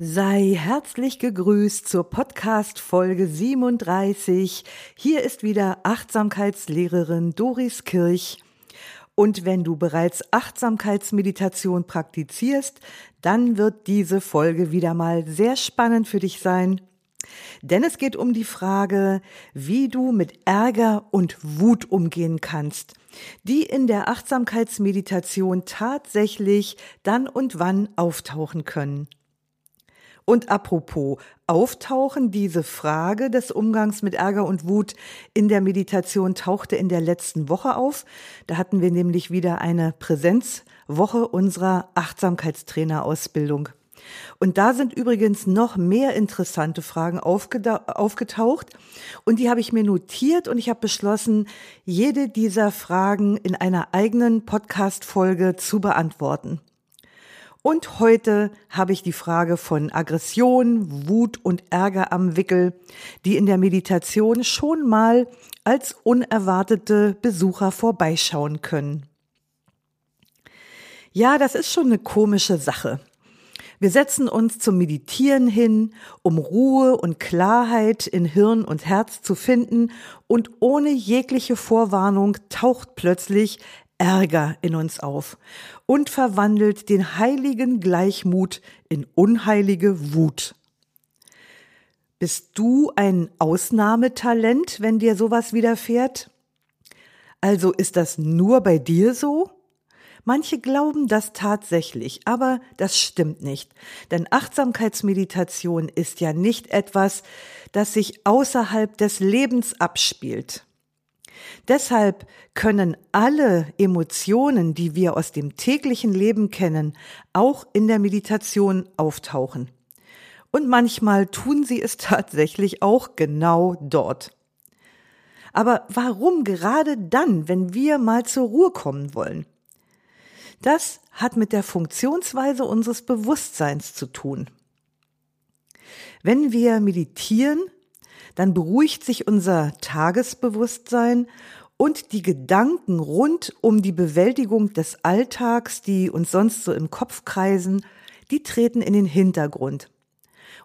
Sei herzlich gegrüßt zur Podcast Folge 37. Hier ist wieder Achtsamkeitslehrerin Doris Kirch. Und wenn du bereits Achtsamkeitsmeditation praktizierst, dann wird diese Folge wieder mal sehr spannend für dich sein. Denn es geht um die Frage, wie du mit Ärger und Wut umgehen kannst, die in der Achtsamkeitsmeditation tatsächlich dann und wann auftauchen können. Und apropos, auftauchen diese Frage des Umgangs mit Ärger und Wut in der Meditation tauchte in der letzten Woche auf. Da hatten wir nämlich wieder eine Präsenzwoche unserer Achtsamkeitstrainerausbildung. Und da sind übrigens noch mehr interessante Fragen aufgetaucht und die habe ich mir notiert und ich habe beschlossen, jede dieser Fragen in einer eigenen Podcast-Folge zu beantworten. Und heute habe ich die Frage von Aggression, Wut und Ärger am Wickel, die in der Meditation schon mal als unerwartete Besucher vorbeischauen können. Ja, das ist schon eine komische Sache. Wir setzen uns zum Meditieren hin, um Ruhe und Klarheit in Hirn und Herz zu finden, und ohne jegliche Vorwarnung taucht plötzlich Ärger in uns auf und verwandelt den heiligen Gleichmut in unheilige Wut. Bist du ein Ausnahmetalent, wenn dir sowas widerfährt? Also ist das nur bei dir so? Manche glauben das tatsächlich, aber das stimmt nicht. Denn Achtsamkeitsmeditation ist ja nicht etwas, das sich außerhalb des Lebens abspielt. Deshalb können alle Emotionen, die wir aus dem täglichen Leben kennen, auch in der Meditation auftauchen. Und manchmal tun sie es tatsächlich auch genau dort. Aber warum gerade dann, wenn wir mal zur Ruhe kommen wollen? Das hat mit der Funktionsweise unseres Bewusstseins zu tun. Wenn wir meditieren, dann beruhigt sich unser Tagesbewusstsein und die Gedanken rund um die Bewältigung des Alltags, die uns sonst so im Kopf kreisen, die treten in den Hintergrund.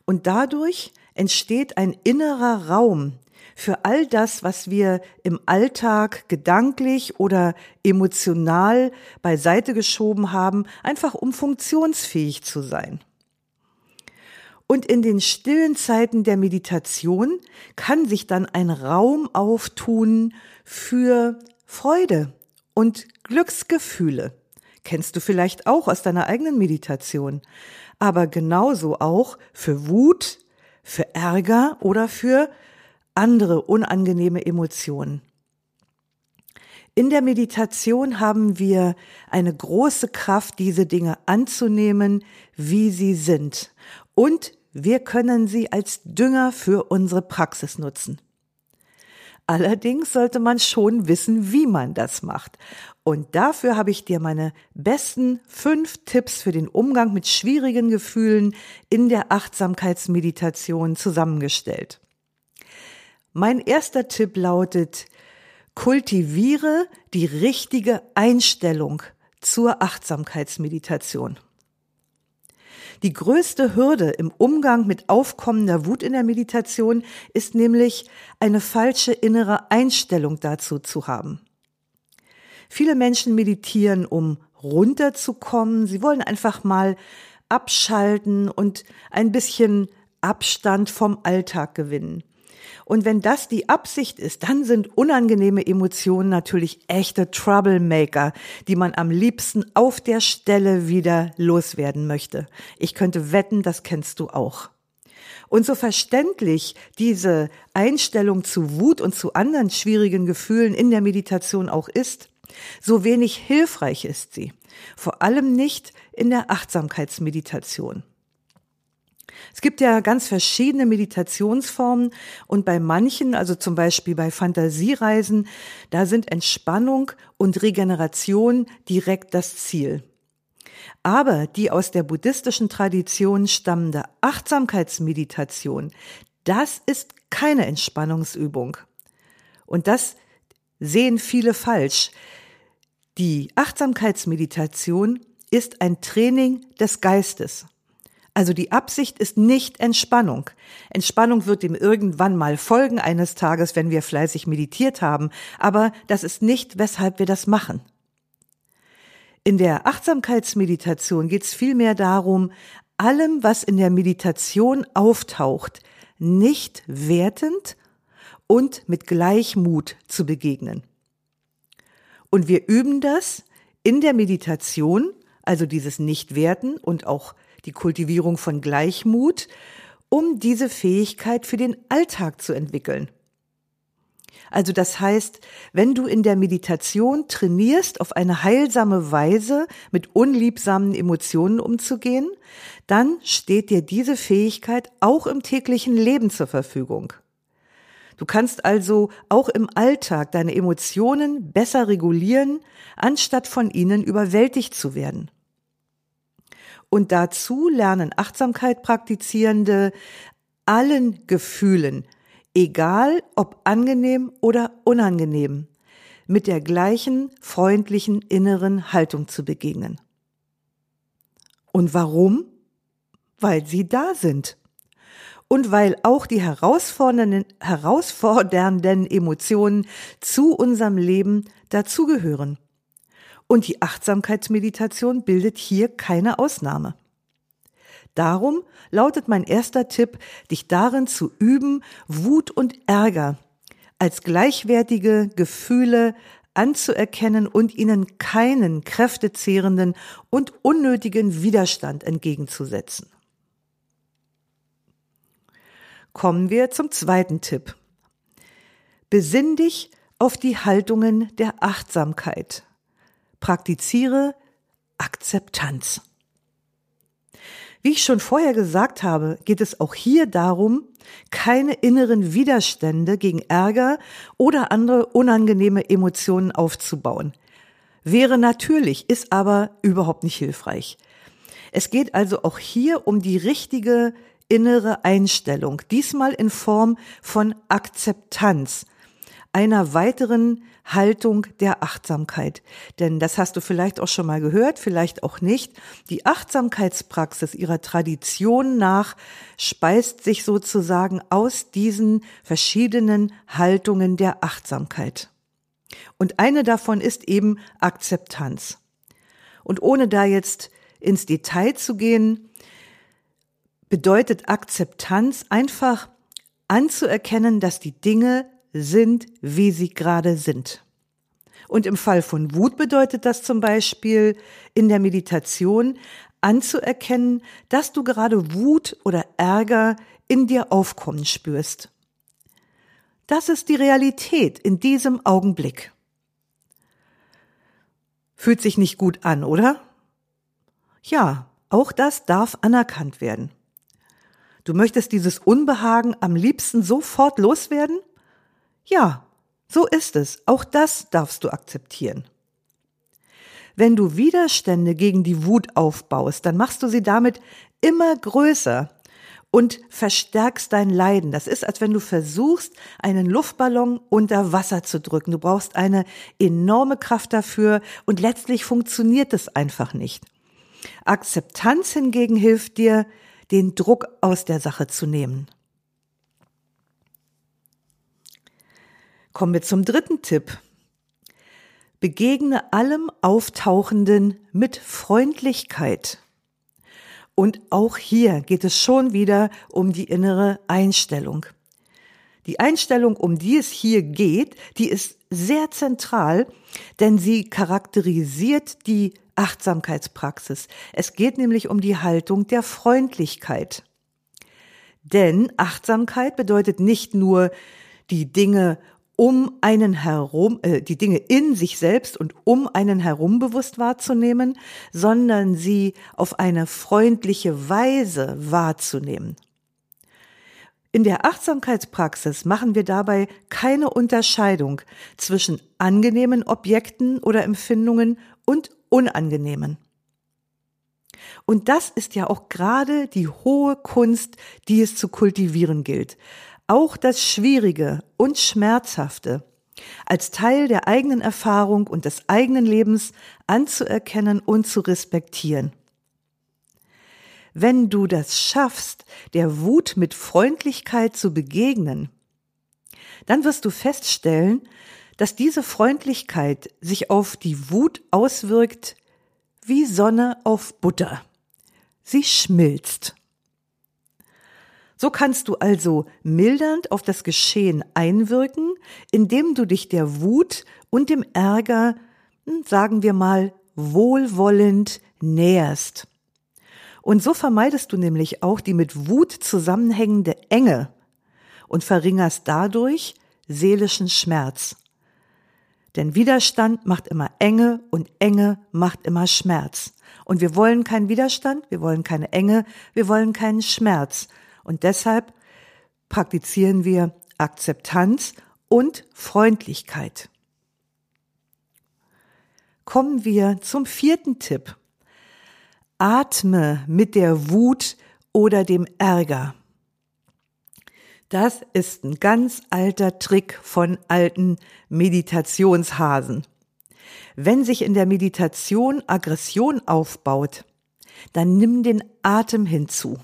Und dadurch entsteht ein innerer Raum für all das, was wir im Alltag gedanklich oder emotional beiseite geschoben haben, einfach um funktionsfähig zu sein. Und in den stillen Zeiten der Meditation kann sich dann ein Raum auftun für Freude und Glücksgefühle. Kennst du vielleicht auch aus deiner eigenen Meditation. Aber genauso auch für Wut, für Ärger oder für andere unangenehme Emotionen. In der Meditation haben wir eine große Kraft, diese Dinge anzunehmen, wie sie sind. Und wir können sie als Dünger für unsere Praxis nutzen. Allerdings sollte man schon wissen, wie man das macht. Und dafür habe ich dir meine besten fünf Tipps für den Umgang mit schwierigen Gefühlen in der Achtsamkeitsmeditation zusammengestellt. Mein erster Tipp lautet, kultiviere die richtige Einstellung zur Achtsamkeitsmeditation. Die größte Hürde im Umgang mit aufkommender Wut in der Meditation ist nämlich eine falsche innere Einstellung dazu zu haben. Viele Menschen meditieren, um runterzukommen. Sie wollen einfach mal abschalten und ein bisschen Abstand vom Alltag gewinnen. Und wenn das die Absicht ist, dann sind unangenehme Emotionen natürlich echte Troublemaker, die man am liebsten auf der Stelle wieder loswerden möchte. Ich könnte wetten, das kennst du auch. Und so verständlich diese Einstellung zu Wut und zu anderen schwierigen Gefühlen in der Meditation auch ist, so wenig hilfreich ist sie. Vor allem nicht in der Achtsamkeitsmeditation. Es gibt ja ganz verschiedene Meditationsformen und bei manchen, also zum Beispiel bei Fantasiereisen, da sind Entspannung und Regeneration direkt das Ziel. Aber die aus der buddhistischen Tradition stammende Achtsamkeitsmeditation, das ist keine Entspannungsübung. Und das sehen viele falsch. Die Achtsamkeitsmeditation ist ein Training des Geistes. Also die Absicht ist nicht Entspannung. Entspannung wird ihm irgendwann mal folgen eines Tages, wenn wir fleißig meditiert haben, aber das ist nicht, weshalb wir das machen. In der Achtsamkeitsmeditation geht es vielmehr darum, allem, was in der Meditation auftaucht, nicht wertend und mit Gleichmut zu begegnen. Und wir üben das in der Meditation, also dieses Nichtwerten und auch die Kultivierung von Gleichmut, um diese Fähigkeit für den Alltag zu entwickeln. Also das heißt, wenn du in der Meditation trainierst, auf eine heilsame Weise mit unliebsamen Emotionen umzugehen, dann steht dir diese Fähigkeit auch im täglichen Leben zur Verfügung. Du kannst also auch im Alltag deine Emotionen besser regulieren, anstatt von ihnen überwältigt zu werden. Und dazu lernen Achtsamkeit praktizierende allen Gefühlen, egal ob angenehm oder unangenehm, mit der gleichen freundlichen inneren Haltung zu begegnen. Und warum? Weil sie da sind. Und weil auch die herausfordernden, herausfordernden Emotionen zu unserem Leben dazugehören. Und die Achtsamkeitsmeditation bildet hier keine Ausnahme. Darum lautet mein erster Tipp, dich darin zu üben, Wut und Ärger als gleichwertige Gefühle anzuerkennen und ihnen keinen kräftezehrenden und unnötigen Widerstand entgegenzusetzen. Kommen wir zum zweiten Tipp. Besinn dich auf die Haltungen der Achtsamkeit. Praktiziere Akzeptanz. Wie ich schon vorher gesagt habe, geht es auch hier darum, keine inneren Widerstände gegen Ärger oder andere unangenehme Emotionen aufzubauen. Wäre natürlich, ist aber überhaupt nicht hilfreich. Es geht also auch hier um die richtige innere Einstellung, diesmal in Form von Akzeptanz, einer weiteren Haltung der Achtsamkeit. Denn das hast du vielleicht auch schon mal gehört, vielleicht auch nicht. Die Achtsamkeitspraxis ihrer Tradition nach speist sich sozusagen aus diesen verschiedenen Haltungen der Achtsamkeit. Und eine davon ist eben Akzeptanz. Und ohne da jetzt ins Detail zu gehen, bedeutet Akzeptanz einfach anzuerkennen, dass die Dinge sind, wie sie gerade sind. Und im Fall von Wut bedeutet das zum Beispiel in der Meditation anzuerkennen, dass du gerade Wut oder Ärger in dir aufkommen spürst. Das ist die Realität in diesem Augenblick. Fühlt sich nicht gut an, oder? Ja, auch das darf anerkannt werden. Du möchtest dieses Unbehagen am liebsten sofort loswerden? Ja, so ist es. Auch das darfst du akzeptieren. Wenn du Widerstände gegen die Wut aufbaust, dann machst du sie damit immer größer und verstärkst dein Leiden. Das ist, als wenn du versuchst, einen Luftballon unter Wasser zu drücken. Du brauchst eine enorme Kraft dafür und letztlich funktioniert es einfach nicht. Akzeptanz hingegen hilft dir, den Druck aus der Sache zu nehmen. Kommen wir zum dritten Tipp. Begegne allem Auftauchenden mit Freundlichkeit. Und auch hier geht es schon wieder um die innere Einstellung. Die Einstellung, um die es hier geht, die ist sehr zentral, denn sie charakterisiert die Achtsamkeitspraxis. Es geht nämlich um die Haltung der Freundlichkeit. Denn Achtsamkeit bedeutet nicht nur, die Dinge um einen herum, äh, die Dinge in sich selbst und um einen herum bewusst wahrzunehmen, sondern sie auf eine freundliche Weise wahrzunehmen. In der Achtsamkeitspraxis machen wir dabei keine Unterscheidung zwischen angenehmen Objekten oder Empfindungen und unangenehmen. Und das ist ja auch gerade die hohe Kunst, die es zu kultivieren gilt. Auch das Schwierige und Schmerzhafte als Teil der eigenen Erfahrung und des eigenen Lebens anzuerkennen und zu respektieren. Wenn du das schaffst, der Wut mit Freundlichkeit zu begegnen, dann wirst du feststellen, dass diese Freundlichkeit sich auf die Wut auswirkt wie Sonne auf Butter. Sie schmilzt. So kannst du also mildernd auf das Geschehen einwirken, indem du dich der Wut und dem Ärger, hm, sagen wir mal, wohlwollend näherst. Und so vermeidest du nämlich auch die mit Wut zusammenhängende Enge und verringerst dadurch seelischen Schmerz. Denn Widerstand macht immer Enge und Enge macht immer Schmerz. Und wir wollen keinen Widerstand, wir wollen keine Enge, wir wollen keinen Schmerz. Und deshalb praktizieren wir Akzeptanz und Freundlichkeit. Kommen wir zum vierten Tipp. Atme mit der Wut oder dem Ärger. Das ist ein ganz alter Trick von alten Meditationshasen. Wenn sich in der Meditation Aggression aufbaut, dann nimm den Atem hinzu.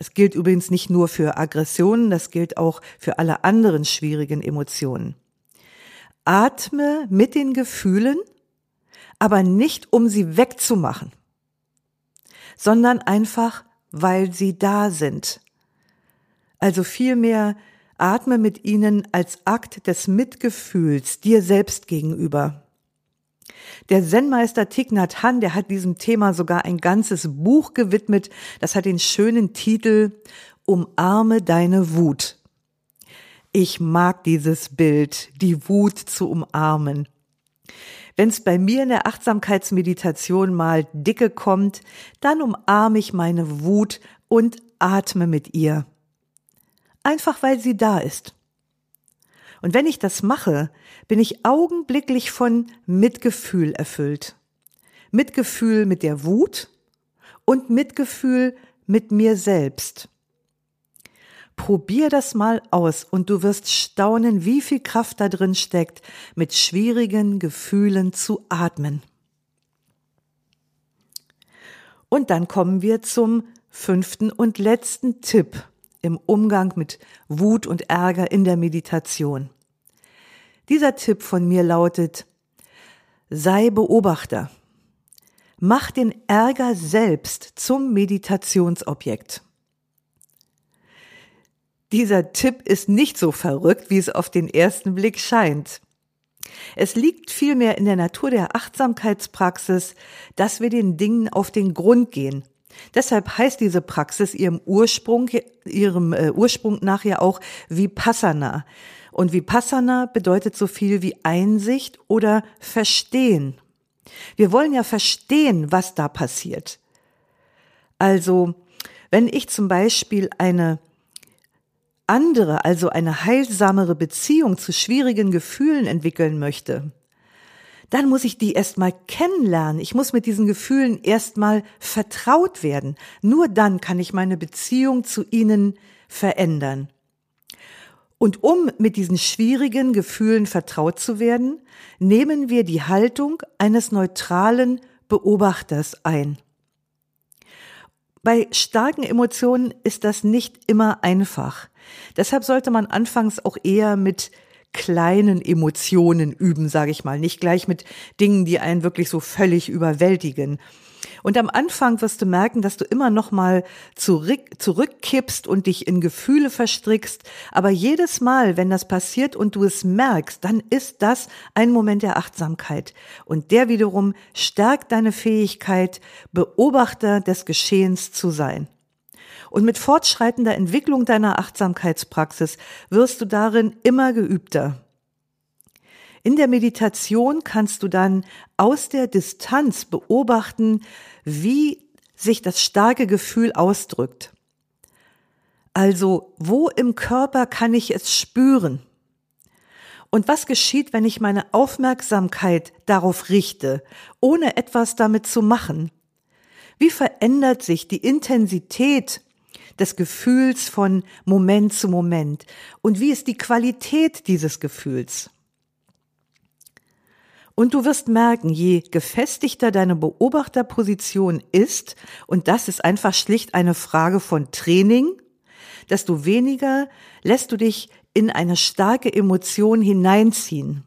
Das gilt übrigens nicht nur für Aggressionen, das gilt auch für alle anderen schwierigen Emotionen. Atme mit den Gefühlen, aber nicht um sie wegzumachen, sondern einfach, weil sie da sind, also vielmehr atme mit ihnen als Akt des Mitgefühls dir selbst gegenüber. Der Zen-Meister Thich Nhat Hanh, der hat diesem Thema sogar ein ganzes Buch gewidmet. Das hat den schönen Titel Umarme deine Wut. Ich mag dieses Bild, die Wut zu umarmen. Wenn es bei mir in der Achtsamkeitsmeditation mal dicke kommt, dann umarme ich meine Wut und atme mit ihr einfach weil sie da ist. Und wenn ich das mache, bin ich augenblicklich von Mitgefühl erfüllt. Mitgefühl mit der Wut und Mitgefühl mit mir selbst. Probier das mal aus und du wirst staunen, wie viel Kraft da drin steckt, mit schwierigen Gefühlen zu atmen. Und dann kommen wir zum fünften und letzten Tipp im Umgang mit Wut und Ärger in der Meditation. Dieser Tipp von mir lautet, sei Beobachter. Mach den Ärger selbst zum Meditationsobjekt. Dieser Tipp ist nicht so verrückt, wie es auf den ersten Blick scheint. Es liegt vielmehr in der Natur der Achtsamkeitspraxis, dass wir den Dingen auf den Grund gehen Deshalb heißt diese Praxis ihrem Ursprung, ihrem äh, Ursprung nach ja auch Vipassana. Und Vipassana bedeutet so viel wie Einsicht oder Verstehen. Wir wollen ja verstehen, was da passiert. Also, wenn ich zum Beispiel eine andere, also eine heilsamere Beziehung zu schwierigen Gefühlen entwickeln möchte, dann muss ich die erstmal kennenlernen. Ich muss mit diesen Gefühlen erstmal vertraut werden. Nur dann kann ich meine Beziehung zu ihnen verändern. Und um mit diesen schwierigen Gefühlen vertraut zu werden, nehmen wir die Haltung eines neutralen Beobachters ein. Bei starken Emotionen ist das nicht immer einfach. Deshalb sollte man anfangs auch eher mit kleinen Emotionen üben, sage ich mal, nicht gleich mit Dingen, die einen wirklich so völlig überwältigen. Und am Anfang wirst du merken, dass du immer noch mal zurück, zurückkippst und dich in Gefühle verstrickst. Aber jedes Mal, wenn das passiert und du es merkst, dann ist das ein Moment der Achtsamkeit. Und der wiederum stärkt deine Fähigkeit, Beobachter des Geschehens zu sein. Und mit fortschreitender Entwicklung deiner Achtsamkeitspraxis wirst du darin immer geübter. In der Meditation kannst du dann aus der Distanz beobachten, wie sich das starke Gefühl ausdrückt. Also, wo im Körper kann ich es spüren? Und was geschieht, wenn ich meine Aufmerksamkeit darauf richte, ohne etwas damit zu machen? Wie verändert sich die Intensität des Gefühls von Moment zu Moment? Und wie ist die Qualität dieses Gefühls? Und du wirst merken, je gefestigter deine Beobachterposition ist, und das ist einfach schlicht eine Frage von Training, desto weniger lässt du dich in eine starke Emotion hineinziehen.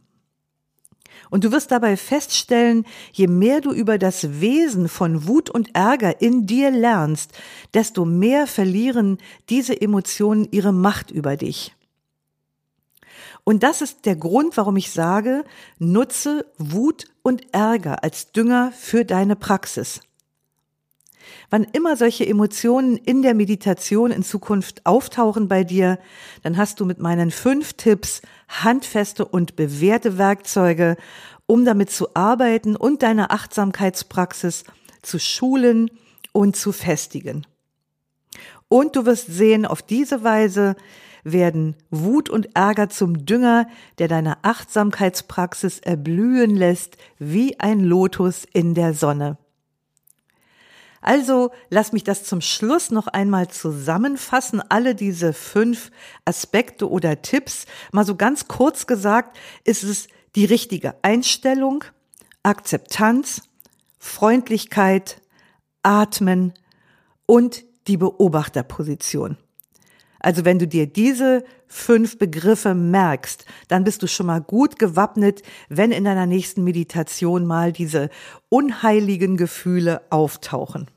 Und du wirst dabei feststellen, je mehr du über das Wesen von Wut und Ärger in dir lernst, desto mehr verlieren diese Emotionen ihre Macht über dich. Und das ist der Grund, warum ich sage, nutze Wut und Ärger als Dünger für deine Praxis. Wann immer solche Emotionen in der Meditation in Zukunft auftauchen bei dir, dann hast du mit meinen fünf Tipps handfeste und bewährte Werkzeuge, um damit zu arbeiten und deine Achtsamkeitspraxis zu schulen und zu festigen. Und du wirst sehen, auf diese Weise werden Wut und Ärger zum Dünger, der deine Achtsamkeitspraxis erblühen lässt wie ein Lotus in der Sonne. Also lass mich das zum Schluss noch einmal zusammenfassen, alle diese fünf Aspekte oder Tipps. Mal so ganz kurz gesagt, ist es die richtige Einstellung, Akzeptanz, Freundlichkeit, Atmen und die Beobachterposition. Also wenn du dir diese fünf Begriffe merkst, dann bist du schon mal gut gewappnet, wenn in deiner nächsten Meditation mal diese unheiligen Gefühle auftauchen.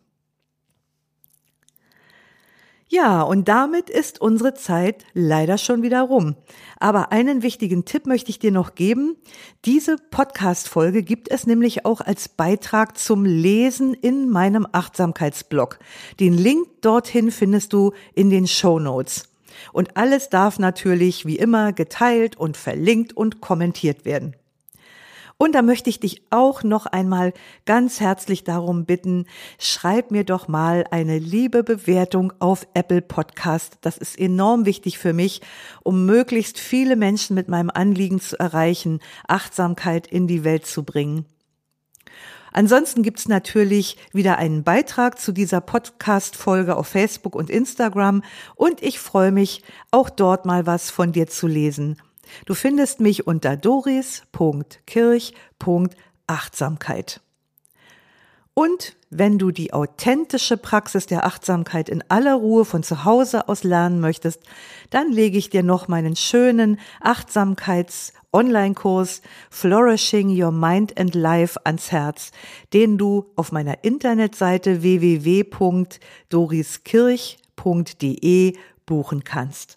Ja, und damit ist unsere Zeit leider schon wieder rum. Aber einen wichtigen Tipp möchte ich dir noch geben. Diese Podcast-Folge gibt es nämlich auch als Beitrag zum Lesen in meinem Achtsamkeitsblog. Den Link dorthin findest du in den Show Notes. Und alles darf natürlich wie immer geteilt und verlinkt und kommentiert werden. Und da möchte ich dich auch noch einmal ganz herzlich darum bitten, schreib mir doch mal eine liebe Bewertung auf Apple Podcast. Das ist enorm wichtig für mich, um möglichst viele Menschen mit meinem Anliegen zu erreichen, Achtsamkeit in die Welt zu bringen. Ansonsten gibt's natürlich wieder einen Beitrag zu dieser Podcast-Folge auf Facebook und Instagram und ich freue mich, auch dort mal was von dir zu lesen. Du findest mich unter doris.kirch.achtsamkeit. Und wenn du die authentische Praxis der Achtsamkeit in aller Ruhe von zu Hause aus lernen möchtest, dann lege ich dir noch meinen schönen Achtsamkeits-Online-Kurs Flourishing Your Mind and Life ans Herz, den du auf meiner Internetseite www.doriskirch.de buchen kannst.